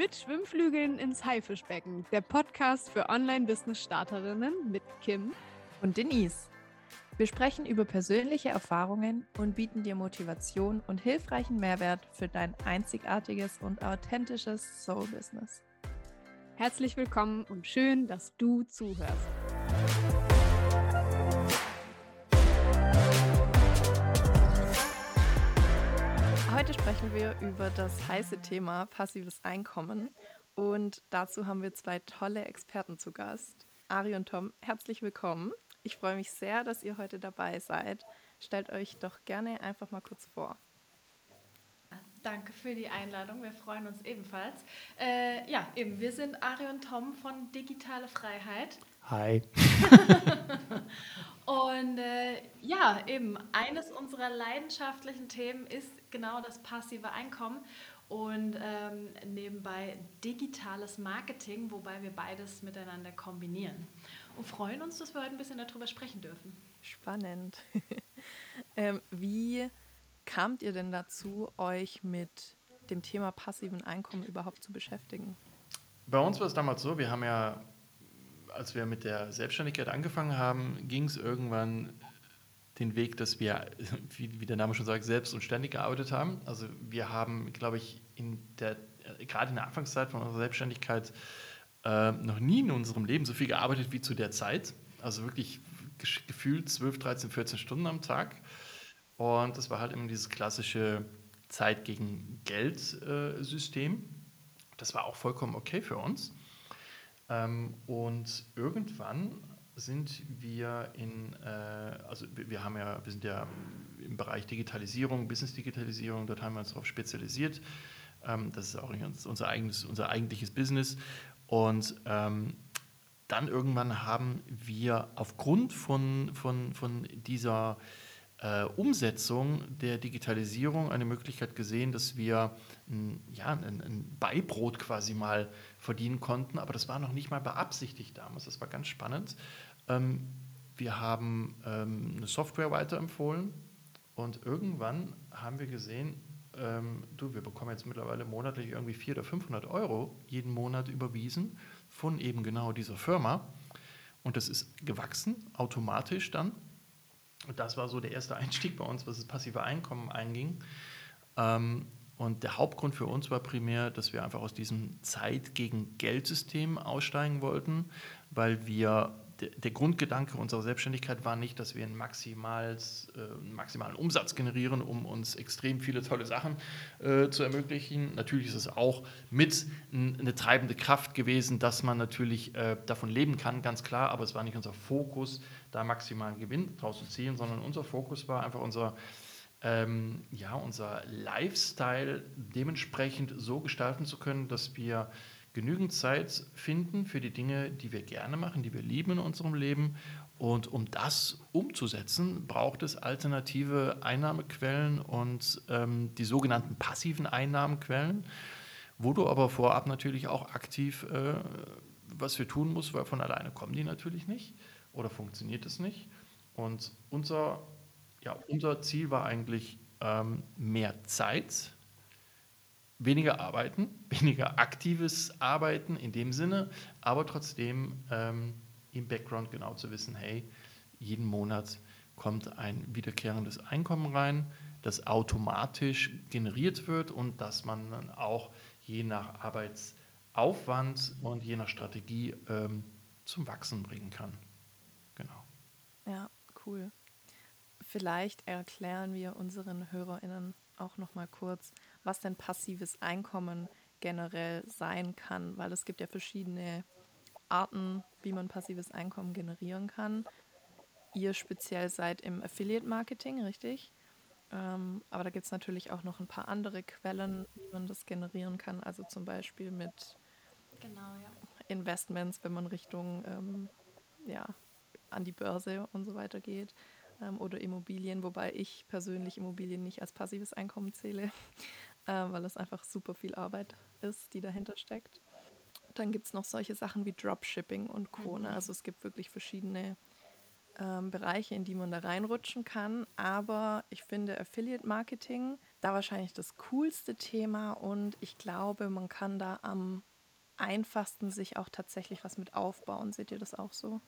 Mit Schwimmflügeln ins Haifischbecken, der Podcast für Online-Business-Starterinnen mit Kim und Denise. Wir sprechen über persönliche Erfahrungen und bieten dir Motivation und hilfreichen Mehrwert für dein einzigartiges und authentisches Soul-Business. Herzlich willkommen und schön, dass du zuhörst. Sprechen wir über das heiße Thema passives Einkommen und dazu haben wir zwei tolle Experten zu Gast. Ari und Tom, herzlich willkommen. Ich freue mich sehr, dass ihr heute dabei seid. Stellt euch doch gerne einfach mal kurz vor. Danke für die Einladung. Wir freuen uns ebenfalls. Äh, ja, eben, wir sind Ari und Tom von Digitale Freiheit. Hi. und äh, ja, eben, eines unserer leidenschaftlichen Themen ist genau das passive Einkommen und ähm, nebenbei digitales Marketing, wobei wir beides miteinander kombinieren. Und freuen uns, dass wir heute ein bisschen darüber sprechen dürfen. Spannend. ähm, wie kamt ihr denn dazu, euch mit dem Thema passiven Einkommen überhaupt zu beschäftigen? Bei uns war es damals so, wir haben ja, als wir mit der Selbstständigkeit angefangen haben, ging es irgendwann den Weg, dass wir, wie, wie, der Name schon sagt, selbst und ständig gearbeitet haben. Also wir haben, glaube ich, in der, gerade in der Anfangszeit von unserer Selbstständigkeit äh, noch nie in unserem Leben so viel gearbeitet wie zu der Zeit. Also wirklich gefühlt 12, 13, 14 Stunden am Tag. Und das war halt immer dieses klassische Zeit gegen Geld-System. Äh, das war auch vollkommen okay für uns. Ähm, und irgendwann sind wir in, äh, also wir haben ja, wir sind ja im Bereich Digitalisierung, Business-Digitalisierung, dort haben wir uns darauf spezialisiert. Ähm, das ist auch unser, eigenes, unser eigentliches Business. Und ähm, dann irgendwann haben wir aufgrund von, von, von dieser äh, Umsetzung der Digitalisierung eine Möglichkeit gesehen, dass wir ein, ja, ein, ein, Beibrot quasi mal verdienen konnten, aber das war noch nicht mal beabsichtigt damals. Das war ganz spannend. Ähm, wir haben ähm, eine Software weiterempfohlen und irgendwann haben wir gesehen, ähm, du, wir bekommen jetzt mittlerweile monatlich irgendwie 400 oder 500 Euro jeden Monat überwiesen von eben genau dieser Firma. Und das ist gewachsen, automatisch dann. Und das war so der erste Einstieg bei uns, was das passive Einkommen einging. Ähm, und der Hauptgrund für uns war primär, dass wir einfach aus diesem Zeit gegen Geldsystem aussteigen wollten, weil wir der, Grundgedanke unserer Selbstständigkeit war nicht, dass wir einen, maximals, äh, maximalen Umsatz generieren, um uns extrem viele tolle Sachen äh, zu ermöglichen. Natürlich ist es auch mit eine treibende Kraft gewesen, dass man natürlich äh, davon leben kann, ganz klar, aber es war nicht unser Fokus, da maximalen Gewinn draus zu ziehen, sondern unser Fokus war einfach unser ähm, ja, unser Lifestyle dementsprechend so gestalten zu können, dass wir genügend Zeit finden für die Dinge, die wir gerne machen, die wir lieben in unserem Leben. Und um das umzusetzen, braucht es alternative Einnahmequellen und ähm, die sogenannten passiven Einnahmequellen, wo du aber vorab natürlich auch aktiv äh, was für tun musst, weil von alleine kommen die natürlich nicht oder funktioniert es nicht. Und unser, ja, unser Ziel war eigentlich ähm, mehr Zeit weniger arbeiten, weniger aktives Arbeiten in dem Sinne, aber trotzdem ähm, im Background genau zu wissen, hey, jeden Monat kommt ein wiederkehrendes Einkommen rein, das automatisch generiert wird und dass man dann auch je nach Arbeitsaufwand und je nach Strategie ähm, zum Wachsen bringen kann. Genau. Ja, cool. Vielleicht erklären wir unseren HörerInnen auch noch mal kurz, was denn passives Einkommen generell sein kann, weil es gibt ja verschiedene Arten, wie man passives Einkommen generieren kann. Ihr speziell seid im Affiliate-Marketing, richtig? Ähm, aber da gibt es natürlich auch noch ein paar andere Quellen, wie man das generieren kann. Also zum Beispiel mit genau, ja. Investments, wenn man Richtung ähm, ja, an die Börse und so weiter geht ähm, oder Immobilien, wobei ich persönlich Immobilien nicht als passives Einkommen zähle, äh, weil es einfach super viel Arbeit ist, die dahinter steckt. Dann gibt es noch solche Sachen wie Dropshipping und Co. Ne? Mhm. Also es gibt wirklich verschiedene ähm, Bereiche, in die man da reinrutschen kann. Aber ich finde, Affiliate Marketing da wahrscheinlich das coolste Thema und ich glaube, man kann da am einfachsten sich auch tatsächlich was mit aufbauen. Seht ihr das auch so?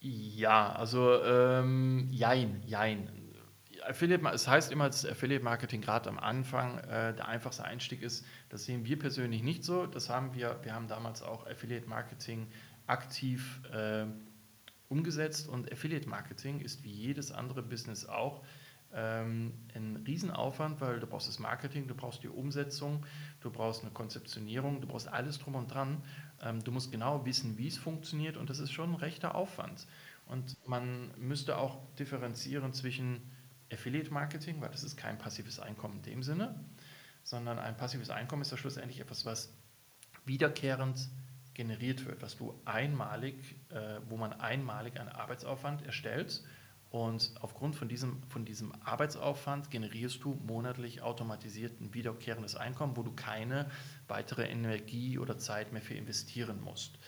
Ja, also ähm, jein, jein. Affiliate, es heißt immer, dass Affiliate Marketing gerade am Anfang äh, der einfachste Einstieg ist. Das sehen wir persönlich nicht so. Das haben wir, wir haben damals auch Affiliate Marketing aktiv äh, umgesetzt und Affiliate Marketing ist wie jedes andere Business auch ähm, ein Riesenaufwand, weil du brauchst das Marketing, du brauchst die Umsetzung, du brauchst eine Konzeptionierung, du brauchst alles drum und dran. Ähm, du musst genau wissen, wie es funktioniert und das ist schon ein rechter Aufwand. Und man müsste auch differenzieren zwischen Affiliate Marketing, weil das ist kein passives Einkommen in dem Sinne, sondern ein passives Einkommen ist ja schlussendlich etwas, was wiederkehrend generiert wird, was du einmalig, äh, wo man einmalig einen Arbeitsaufwand erstellt und aufgrund von diesem, von diesem Arbeitsaufwand generierst du monatlich automatisiert ein wiederkehrendes Einkommen, wo du keine weitere Energie oder Zeit mehr für investieren musst.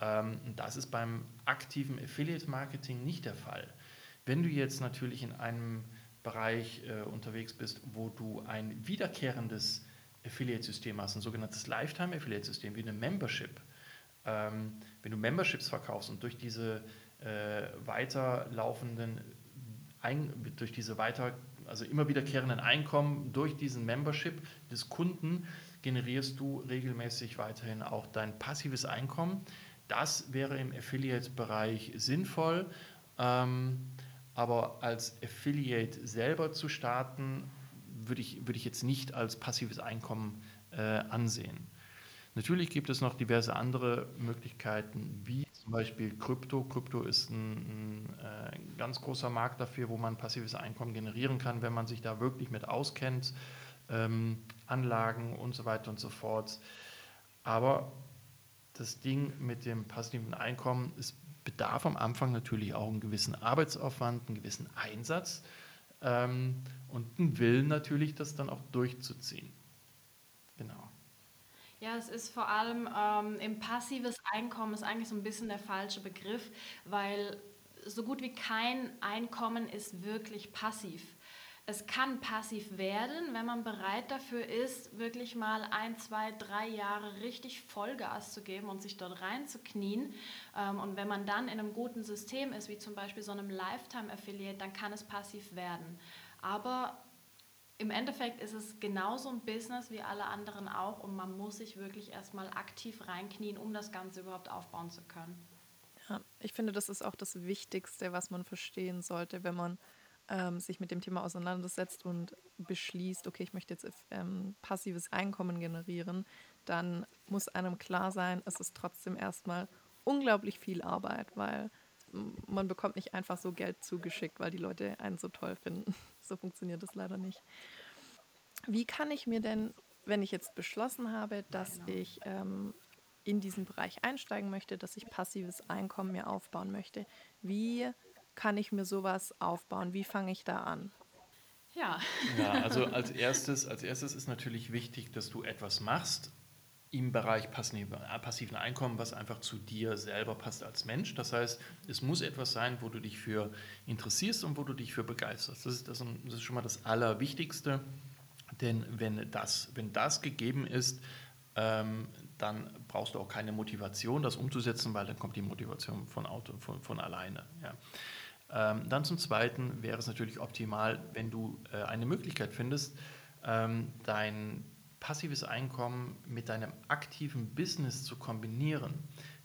Ähm, das ist beim aktiven Affiliate Marketing nicht der Fall. Wenn du jetzt natürlich in einem Bereich äh, unterwegs bist, wo du ein wiederkehrendes Affiliate-System hast, ein sogenanntes Lifetime-Affiliate-System wie eine Membership, ähm, wenn du Memberships verkaufst und durch diese äh, weiterlaufenden, ein, durch diese weiter, also immer wiederkehrenden Einkommen durch diesen Membership des Kunden generierst du regelmäßig weiterhin auch dein passives Einkommen. Das wäre im Affiliate-Bereich sinnvoll. Ähm, aber als Affiliate selber zu starten, würde ich, würde ich jetzt nicht als passives Einkommen äh, ansehen. Natürlich gibt es noch diverse andere Möglichkeiten, wie zum Beispiel Krypto. Krypto ist ein, ein, äh, ganz großer Markt dafür, wo man passives Einkommen generieren kann, wenn man sich da wirklich mit auskennt, ähm, Anlagen und so weiter und so fort. Aber das Ding mit dem passiven Einkommen, es bedarf am Anfang natürlich auch einen gewissen Arbeitsaufwand, einen gewissen Einsatz ähm, und einen Willen natürlich, das dann auch durchzuziehen. Genau. Ja, es ist vor allem ähm, im passives Einkommen ist eigentlich so ein bisschen der falsche Begriff, weil so gut wie kein Einkommen ist wirklich passiv. Es kann passiv werden, wenn man bereit dafür ist, wirklich mal ein, zwei, drei Jahre richtig Vollgas zu geben und sich dort reinzuknien. Ähm, und wenn man dann in einem guten System ist, wie zum Beispiel so einem Lifetime-Affiliate, dann kann es passiv werden. Aber im Endeffekt ist es genauso ein Business wie alle anderen auch und man muss sich wirklich erstmal aktiv reinknien, um das Ganze überhaupt aufbauen zu können. Ja, ich finde, das ist auch das Wichtigste, was man verstehen sollte, wenn man ähm, sich mit dem Thema auseinandersetzt und beschließt, okay, ich möchte jetzt ähm, passives Einkommen generieren, dann muss einem klar sein, es ist trotzdem erstmal unglaublich viel Arbeit, weil man bekommt nicht einfach so Geld zugeschickt, weil die Leute einen so toll finden. so funktioniert das leider nicht. Wie kann ich mir denn, wenn ich jetzt beschlossen habe, dass genau. ich ähm, in diesen Bereich einsteigen möchte, dass ich passives Einkommen mir aufbauen möchte, wie kann ich mir sowas aufbauen? Wie fange ich da an? Ja. ja, also als erstes, als erstes ist natürlich wichtig, dass du etwas machst, im Bereich passiven Einkommen, was einfach zu dir selber passt als Mensch. Das heißt, es muss etwas sein, wo du dich für interessierst und wo du dich für begeisterst. Das ist, das, das ist schon mal das Allerwichtigste. Denn wenn das, wenn das gegeben ist, ähm, dann brauchst du auch keine Motivation, das umzusetzen, weil dann kommt die Motivation von, Auto, von, von alleine. Ja. Ähm, dann zum Zweiten wäre es natürlich optimal, wenn du äh, eine Möglichkeit findest, ähm, dein passives Einkommen mit deinem aktiven Business zu kombinieren,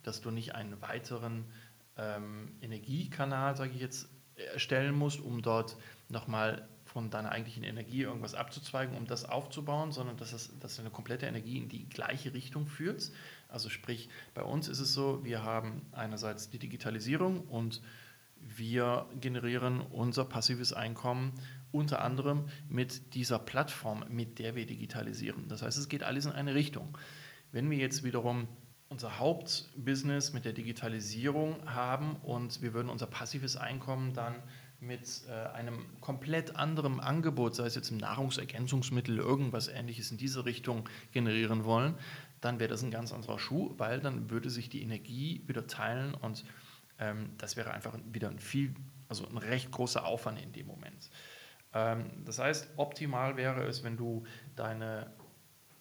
dass du nicht einen weiteren ähm, Energiekanal, sage ich jetzt, erstellen musst, um dort nochmal von deiner eigentlichen Energie irgendwas abzuzweigen, um das aufzubauen, sondern dass, es, dass deine komplette Energie in die gleiche Richtung führt. Also sprich, bei uns ist es so, wir haben einerseits die Digitalisierung und wir generieren unser passives Einkommen unter anderem mit dieser Plattform, mit der wir digitalisieren. Das heißt, es geht alles in eine Richtung. Wenn wir jetzt wiederum unser Hauptbusiness mit der Digitalisierung haben und wir würden unser passives Einkommen dann mit äh, einem komplett anderen Angebot, sei es jetzt im Nahrungsergänzungsmittel, irgendwas ähnliches in diese Richtung generieren wollen, dann wäre das ein ganz anderer Schuh, weil dann würde sich die Energie wieder teilen und ähm, das wäre einfach wieder ein viel, also ein recht großer Aufwand in dem Moment. Ähm, das heißt, optimal wäre es, wenn du deine,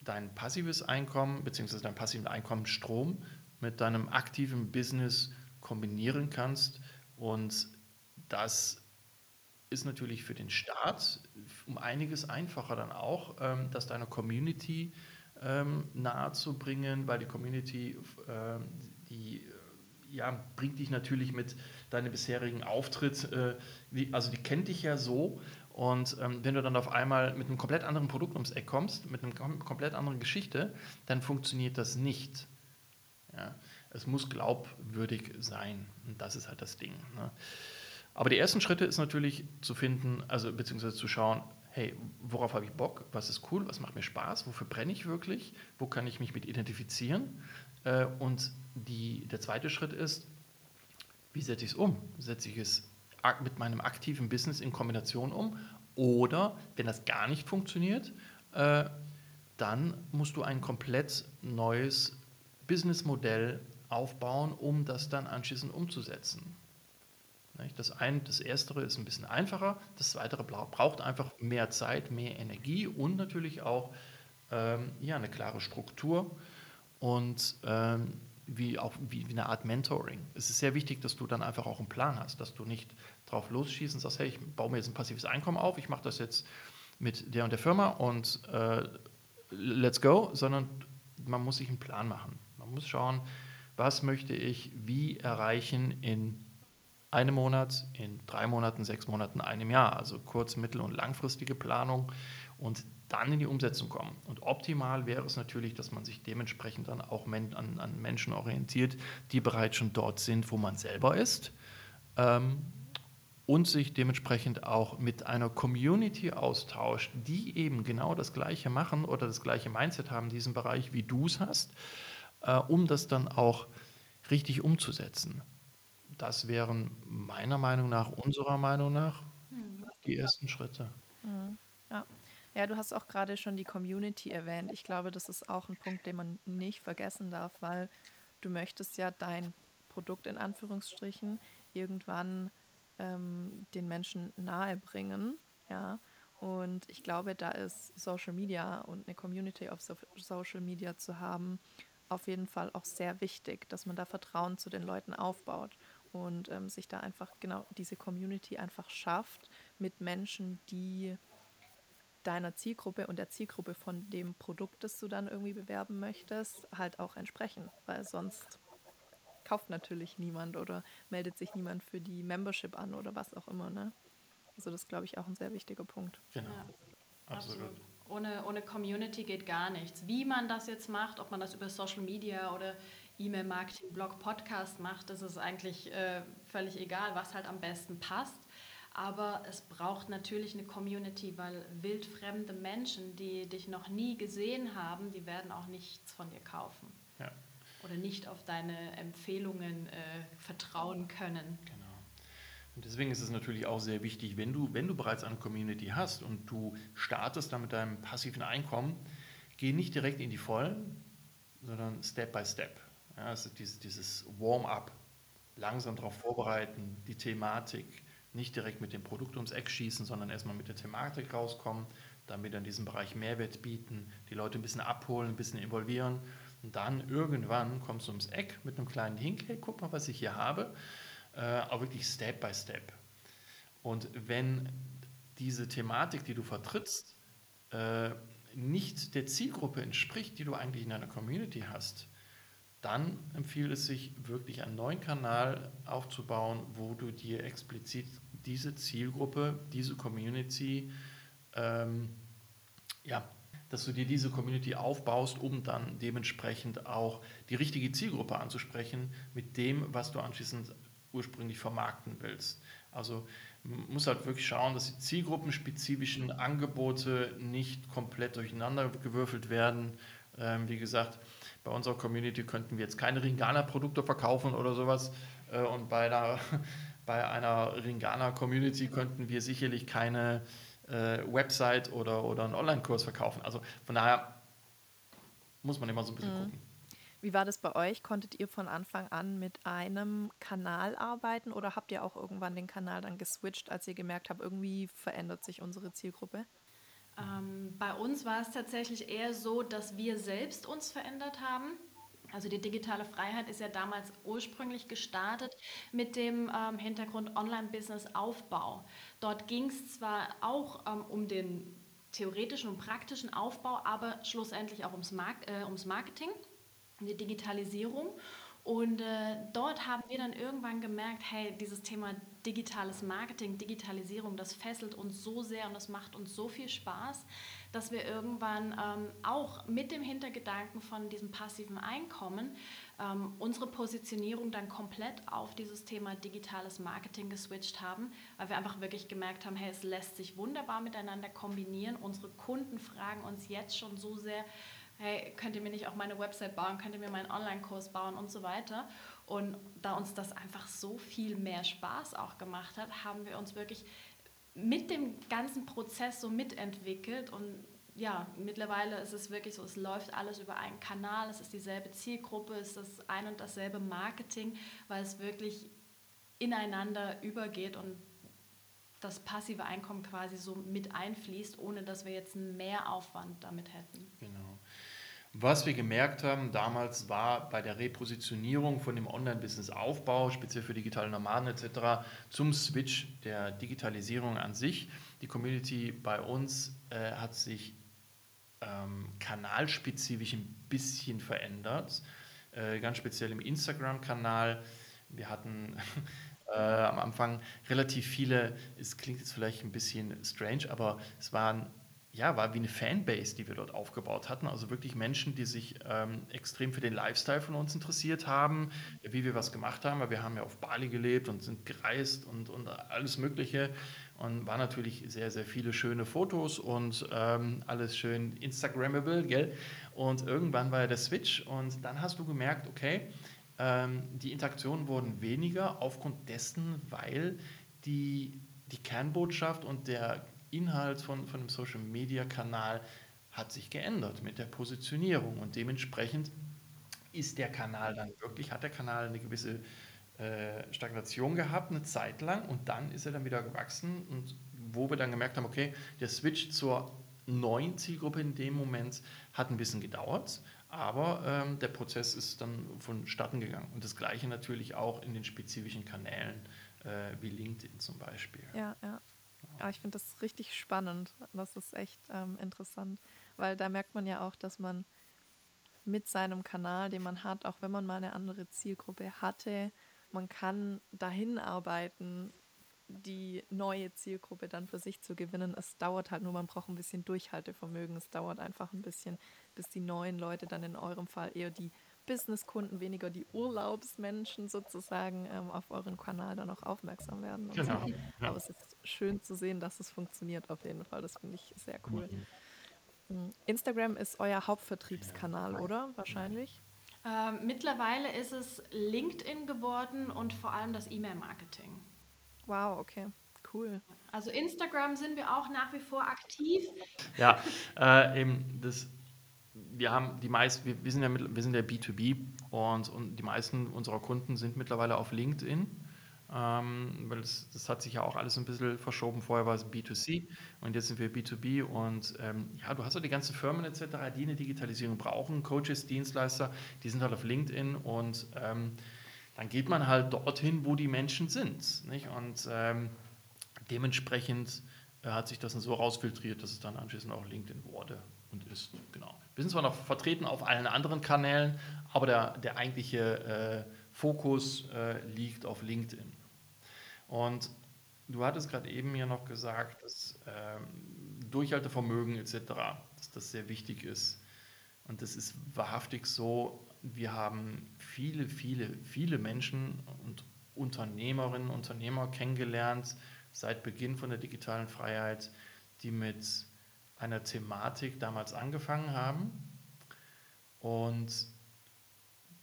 dein passives Einkommen bzw. deinen passiven Einkommensstrom mit deinem aktiven Business kombinieren kannst. Und das ist natürlich für den Staat um einiges einfacher dann auch, ähm, das deiner Community ähm, nahezubringen, weil die Community, ähm, die ja, bringt dich natürlich mit deinem bisherigen Auftritt, äh, die, also die kennt dich ja so. Und ähm, wenn du dann auf einmal mit einem komplett anderen Produkt ums Eck kommst, mit einer komplett anderen Geschichte, dann funktioniert das nicht. Ja, es muss glaubwürdig sein. Und das ist halt das Ding. Ne? Aber die ersten Schritte ist natürlich zu finden, also beziehungsweise zu schauen, hey, worauf habe ich Bock? Was ist cool? Was macht mir Spaß? Wofür brenne ich wirklich? Wo kann ich mich mit identifizieren? Äh, und die, der zweite Schritt ist, wie setze ich es um? Setze ich es mit meinem aktiven Business in Kombination um? Oder wenn das gar nicht funktioniert, äh, dann musst du ein komplett neues Businessmodell aufbauen, um das dann anschließend umzusetzen. Das, ein, das Erstere ist ein bisschen einfacher, das Zweite braucht einfach mehr Zeit, mehr Energie und natürlich auch ähm, ja, eine klare Struktur und ähm, wie auch wie, wie, eine Art Mentoring. Es ist sehr wichtig, dass du dann einfach auch einen Plan hast, dass du nicht drauf losschießt und sagst, hey, ich baue mir jetzt ein passives Einkommen auf, ich mache das jetzt mit der und der Firma und äh, let's go, sondern man muss sich einen Plan machen. Man muss schauen, was möchte ich wie erreichen in einem Monat, in drei Monaten, sechs Monaten, einem Jahr. Also kurz-, mittel- und langfristige Planung und dann in die Umsetzung kommen. Und optimal wäre es natürlich, dass man sich dementsprechend dann auch an, an Menschen orientiert, die bereits schon dort sind, wo man selber ist. Ähm, und sich dementsprechend auch mit einer Community austauscht, die eben genau das Gleiche machen oder das gleiche Mindset haben in diesem Bereich, wie du es hast, äh, um das dann auch richtig umzusetzen. Das wären meiner Meinung nach, unserer Meinung nach, hm. die ersten Schritte. Hm. Ja. Du hast auch gerade schon die Community erwähnt. Ich glaube, das ist auch ein Punkt, den man nicht vergessen darf, weil du möchtest ja dein Produkt in Anführungsstrichen irgendwann ähm, den Menschen nahebringen. Ja. Und ich glaube, da ist Social Media und eine Community auf so Social Media zu haben, auf jeden Fall auch sehr wichtig, dass man da Vertrauen zu den Leuten aufbaut und ähm, sich da einfach genau diese Community einfach schafft mit Menschen, die deiner Zielgruppe und der Zielgruppe von dem Produkt, das du dann irgendwie bewerben möchtest, halt auch entsprechen, weil sonst kauft natürlich niemand oder meldet sich niemand für die Membership an oder was auch immer. Ne? Also das ist, glaube ich, auch ein sehr wichtiger Punkt. Genau. Ja, absolut. absolut. Ohne, ohne Community geht gar nichts. Wie man das jetzt macht, ob man das über Social Media oder E-Mail-Marketing, Blog, Podcast macht, das ist eigentlich äh, völlig egal, was halt am besten passt. Aber es braucht natürlich eine Community, weil wildfremde Menschen, die dich noch nie gesehen haben, die werden auch nichts von dir kaufen. Ja. Oder nicht auf deine Empfehlungen äh, vertrauen können. Genau. Und deswegen ist es natürlich auch sehr wichtig, wenn du, wenn du bereits eine Community hast und du startest dann mit deinem passiven Einkommen, geh nicht direkt in die Vollen, sondern Step by Step. Ja, also dieses, dieses Warm-up, langsam darauf vorbereiten, die Thematik, nicht direkt mit dem Produkt ums Eck schießen, sondern erstmal mit der Thematik rauskommen, wieder in diesem Bereich Mehrwert bieten, die Leute ein bisschen abholen, ein bisschen involvieren und dann irgendwann kommst du ums Eck mit einem kleinen Hink, hey, guck mal, was ich hier habe, äh, aber wirklich Step by Step. Und wenn diese Thematik, die du vertrittst, äh, nicht der Zielgruppe entspricht, die du eigentlich in deiner Community hast, dann empfiehlt es sich wirklich einen neuen Kanal aufzubauen, wo du dir explizit diese Zielgruppe, diese Community, ähm, ja, dass du dir diese Community aufbaust, um dann dementsprechend auch die richtige Zielgruppe anzusprechen mit dem, was du anschließend ursprünglich vermarkten willst. Also man muss halt wirklich schauen, dass die zielgruppenspezifischen Angebote nicht komplett durcheinander gewürfelt werden. Ähm, wie gesagt, bei unserer Community könnten wir jetzt keine Ringana-Produkte verkaufen oder sowas. Äh, und bei einer, bei einer Ringana-Community könnten wir sicherlich keine äh, Website oder, oder einen Online-Kurs verkaufen. Also von daher muss man immer so ein bisschen mhm. gucken. Wie war das bei euch? Konntet ihr von Anfang an mit einem Kanal arbeiten oder habt ihr auch irgendwann den Kanal dann geswitcht, als ihr gemerkt habt, irgendwie verändert sich unsere Zielgruppe? Ähm, bei uns war es tatsächlich eher so, dass wir selbst uns verändert haben. Also die digitale Freiheit ist ja damals ursprünglich gestartet mit dem ähm, Hintergrund Online-Business-Aufbau. Dort ging es zwar auch ähm, um den theoretischen und praktischen Aufbau, aber schlussendlich auch ums, Mark äh, ums Marketing, die Digitalisierung. Und äh, dort haben wir dann irgendwann gemerkt, hey, dieses Thema digitales Marketing, Digitalisierung, das fesselt uns so sehr und das macht uns so viel Spaß, dass wir irgendwann ähm, auch mit dem Hintergedanken von diesem passiven Einkommen ähm, unsere Positionierung dann komplett auf dieses Thema digitales Marketing geswitcht haben, weil wir einfach wirklich gemerkt haben, hey, es lässt sich wunderbar miteinander kombinieren. Unsere Kunden fragen uns jetzt schon so sehr, hey, könnt ihr mir nicht auch meine Website bauen, könnt ihr mir meinen Online-Kurs bauen und so weiter. Und da uns das einfach so viel mehr Spaß auch gemacht hat, haben wir uns wirklich mit dem ganzen Prozess so mitentwickelt und ja, mittlerweile ist es wirklich so, es läuft alles über einen Kanal, es ist dieselbe Zielgruppe, es ist ein und dasselbe Marketing, weil es wirklich ineinander übergeht und das passive Einkommen quasi so mit einfließt, ohne dass wir jetzt einen Mehraufwand damit hätten. Genau. Was wir gemerkt haben damals war bei der Repositionierung von dem Online-Business-Aufbau, speziell für digitale Nomaden etc., zum Switch der Digitalisierung an sich. Die Community bei uns äh, hat sich ähm, kanalspezifisch ein bisschen verändert, äh, ganz speziell im Instagram-Kanal. Wir hatten äh, am Anfang relativ viele, es klingt jetzt vielleicht ein bisschen strange, aber es waren ja, war wie eine Fanbase, die wir dort aufgebaut hatten. Also wirklich Menschen, die sich ähm, extrem für den Lifestyle von uns interessiert haben, wie wir was gemacht haben, weil wir haben ja auf Bali gelebt und sind gereist und, und alles Mögliche. Und waren natürlich sehr, sehr viele schöne Fotos und ähm, alles schön Instagrammable, gell? Und irgendwann war ja der Switch und dann hast du gemerkt, okay, ähm, die Interaktionen wurden weniger aufgrund dessen, weil die, die Kernbotschaft und der Inhalt von, von dem Social-Media-Kanal hat sich geändert mit der Positionierung und dementsprechend ist der Kanal dann wirklich, hat der Kanal eine gewisse äh, Stagnation gehabt, eine Zeit lang und dann ist er dann wieder gewachsen und wo wir dann gemerkt haben, okay, der Switch zur neuen Zielgruppe in dem Moment hat ein bisschen gedauert, aber ähm, der Prozess ist dann vonstatten gegangen und das gleiche natürlich auch in den spezifischen Kanälen äh, wie LinkedIn zum Beispiel. Ja, ja. Ja, ich finde das richtig spannend. Das ist echt ähm, interessant, weil da merkt man ja auch, dass man mit seinem Kanal, den man hat, auch wenn man mal eine andere Zielgruppe hatte, man kann dahin arbeiten, die neue Zielgruppe dann für sich zu gewinnen. Es dauert halt nur, man braucht ein bisschen Durchhaltevermögen. Es dauert einfach ein bisschen, bis die neuen Leute dann in eurem Fall eher die Businesskunden, weniger die Urlaubsmenschen sozusagen ähm, auf euren Kanal dann auch aufmerksam werden. Genau. So. Ja. Aber es ist schön zu sehen, dass es funktioniert auf jeden Fall. Das finde ich sehr cool. Mm, Instagram ist euer Hauptvertriebskanal, oder? Wahrscheinlich? Ähm, mittlerweile ist es LinkedIn geworden und vor allem das E-Mail-Marketing. Wow, okay. Cool. Also Instagram sind wir auch nach wie vor aktiv. Ja, äh, eben das wir haben die meisten, wir, wir, sind ja wir sind ja B2B und, und die meisten unserer Kunden sind mittlerweile auf LinkedIn. Ähm, weil das, das, hat sich ja auch alles ein bisschen verschoben. Vorher war es B2C und jetzt sind wir B2B und ähm, ja, du hast ja die ganzen Firmen etc., die eine Digitalisierung brauchen, Coaches, Dienstleister, die sind halt auf LinkedIn und ähm, dann geht man halt dorthin, wo die Menschen sind. Nicht? Und ähm, dementsprechend äh, hat sich das dann so rausfiltriert, dass es dann anschließend auch LinkedIn wurde und ist. Genau. Wir sind zwar noch vertreten auf allen anderen Kanälen, aber der, der eigentliche äh, Fokus äh, liegt auf LinkedIn. Und du hattest gerade eben ja noch gesagt, dass ähm, Durchhaltevermögen etc., dass das sehr wichtig ist. Und das ist wahrhaftig so. Wir haben viele, viele, viele Menschen und Unternehmerinnen Unternehmer kennengelernt seit Beginn von der digitalen Freiheit, die mit einer Thematik damals angefangen haben und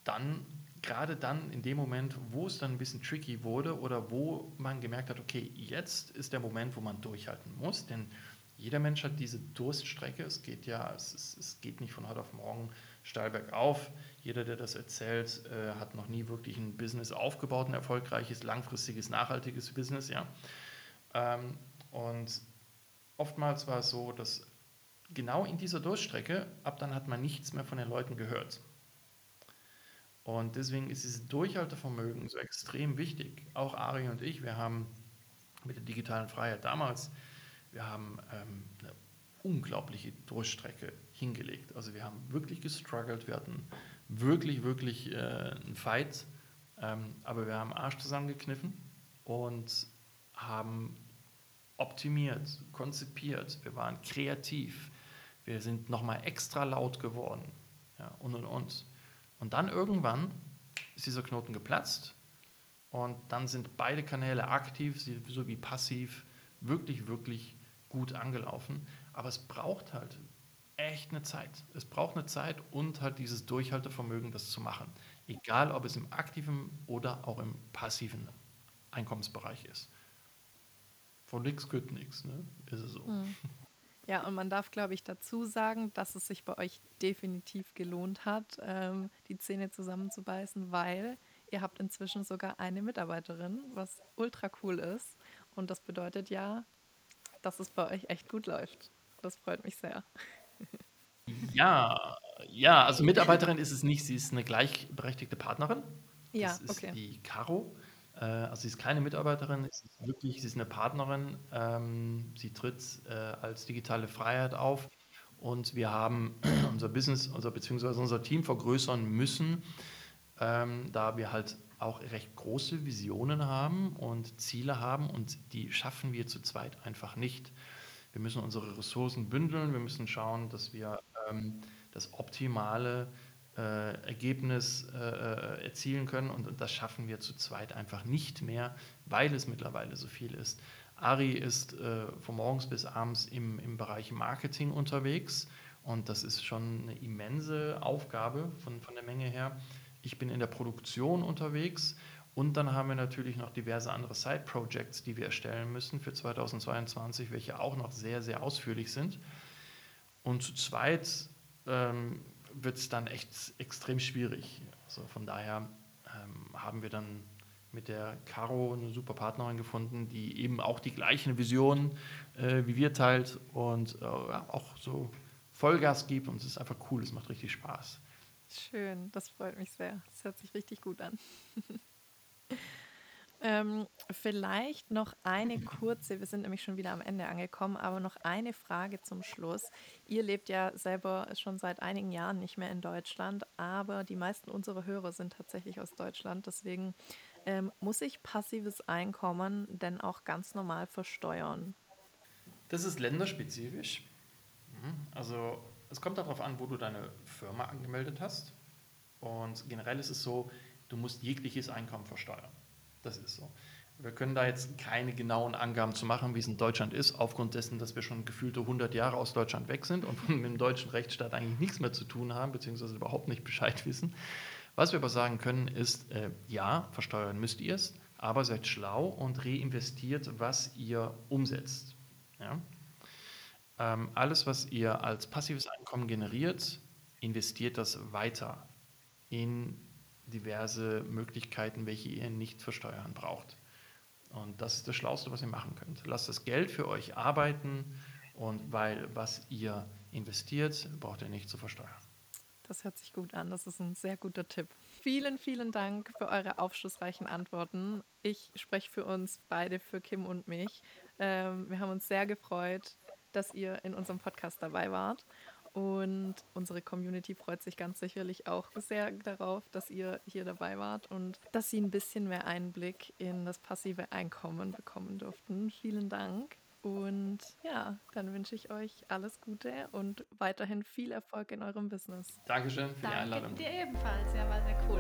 dann, gerade dann in dem Moment, wo es dann ein bisschen tricky wurde oder wo man gemerkt hat, okay, jetzt ist der Moment, wo man durchhalten muss, denn jeder Mensch hat diese Durststrecke, es geht ja, es, ist, es geht nicht von heute auf morgen steil bergauf. Jeder, der das erzählt, äh, hat noch nie wirklich ein Business aufgebaut, ein erfolgreiches, langfristiges, nachhaltiges Business. Ja. Ähm, und oftmals war es so, dass genau in dieser Durchstrecke, ab dann hat man nichts mehr von den Leuten gehört. Und deswegen ist dieses Durchhaltevermögen so extrem wichtig. Auch Ari und ich, wir haben mit der digitalen Freiheit damals, wir haben ähm, eine unglaubliche Durchstrecke hingelegt. Also wir haben wirklich gestruggelt, wir hatten wirklich, wirklich äh, einen Fight, ähm, aber wir haben Arsch zusammengekniffen und haben optimiert, konzipiert, wir waren kreativ, wir sind nochmal extra laut geworden ja, und und und. Und dann irgendwann ist dieser Knoten geplatzt und dann sind beide Kanäle aktiv sowie passiv wirklich, wirklich gut angelaufen. Aber es braucht halt echt eine Zeit. Es braucht eine Zeit und halt dieses Durchhaltevermögen, das zu machen. Egal, ob es im aktiven oder auch im passiven Einkommensbereich ist. Von nichts gehört nichts, ne? Ist es so. Mhm. Ja, und man darf, glaube ich, dazu sagen, dass es sich bei euch definitiv gelohnt hat, ähm, die Zähne zusammenzubeißen, weil ihr habt inzwischen sogar eine Mitarbeiterin, was ultra cool ist. Und das bedeutet ja, dass es bei euch echt gut läuft. Das freut mich sehr. Ja, ja, also Mitarbeiterin ist es nicht, sie ist eine gleichberechtigte Partnerin. Ja, das ist okay. die Caro. Äh, also sie ist keine Mitarbeiterin, sie ist wirklich, sie ist eine Partnerin. Ähm, sie tritt äh, als digitale Freiheit auf und wir haben unser Business, unser beziehungsweise unser Team vergrößern müssen, ähm, da wir halt auch recht große Visionen haben und Ziele haben und die schaffen wir zu zweit einfach nicht. Wir müssen unsere Ressourcen bündeln, wir müssen schauen, dass wir ähm, das optimale Ergebnis äh, äh, erzielen können. Und, und, das schaffen wir zu zweit einfach nicht mehr, weil es mittlerweile so viel ist. Ari ist äh, von morgens bis abends im, im Bereich Marketing unterwegs und das ist schon eine immense Aufgabe von, von der Menge her. Ich bin in der Produktion unterwegs und dann haben wir natürlich noch diverse andere Side-Projects, die wir erstellen müssen für 2022, welche auch noch sehr, sehr ausführlich sind. Und zu zweit ähm, wird es dann echt extrem schwierig. Also von daher ähm, haben wir dann mit der Caro eine super Partnerin gefunden, die eben auch die gleichen Visionen äh, wie wir teilt und äh, auch so Vollgas gibt und es ist einfach cool, es macht richtig Spaß. Schön, das freut mich sehr. Das hört sich richtig gut an. Ähm, vielleicht noch eine kurze, wir sind nämlich schon wieder am Ende angekommen, aber noch eine Frage zum Schluss. Ihr lebt ja selber schon seit einigen Jahren nicht mehr in Deutschland, aber die meisten unserer Hörer sind tatsächlich aus Deutschland. Deswegen ähm, muss ich passives Einkommen denn auch ganz normal versteuern? Das ist länderspezifisch. Mhm. Also es kommt darauf an, wo du deine Firma angemeldet hast. Und generell ist es so, du musst jegliches Einkommen versteuern. Das ist so. Wir können da jetzt keine genauen Angaben zu machen, wie es in Deutschland ist, aufgrund dessen, dass wir schon gefühlte 100 Jahre aus Deutschland weg sind und mit dem deutschen Rechtsstaat eigentlich nichts mehr zu tun haben, beziehungsweise überhaupt nicht Bescheid wissen. Was wir aber sagen können, ist, äh, ja, versteuern müsst ihr es, aber seid schlau und reinvestiert, was ihr umsetzt. Ja? Ähm, alles, was ihr als passives Einkommen generiert, investiert das weiter in diverse Möglichkeiten, welche ihr nicht versteuern braucht. Und das ist das Schlauste, was ihr machen könnt. Lasst das Geld für euch arbeiten und weil was ihr investiert, braucht ihr nicht zu versteuern. Das hört sich gut an. Das ist ein sehr guter Tipp. Vielen, vielen Dank für eure aufschlussreichen Antworten. Ich spreche für uns beide, für Kim und mich. Ähm, wir haben uns sehr gefreut, dass ihr in unserem Podcast dabei wart. Und unsere Community freut sich ganz sicherlich auch sehr darauf, dass ihr hier dabei wart und dass sie ein bisschen mehr Einblick in das passive Einkommen bekommen durften. Vielen Dank. Und ja, dann wünsche ich euch alles Gute und weiterhin viel Erfolg in eurem Business. Dankeschön für Danke die Einladung. dir ebenfalls. Ja, war sehr cool.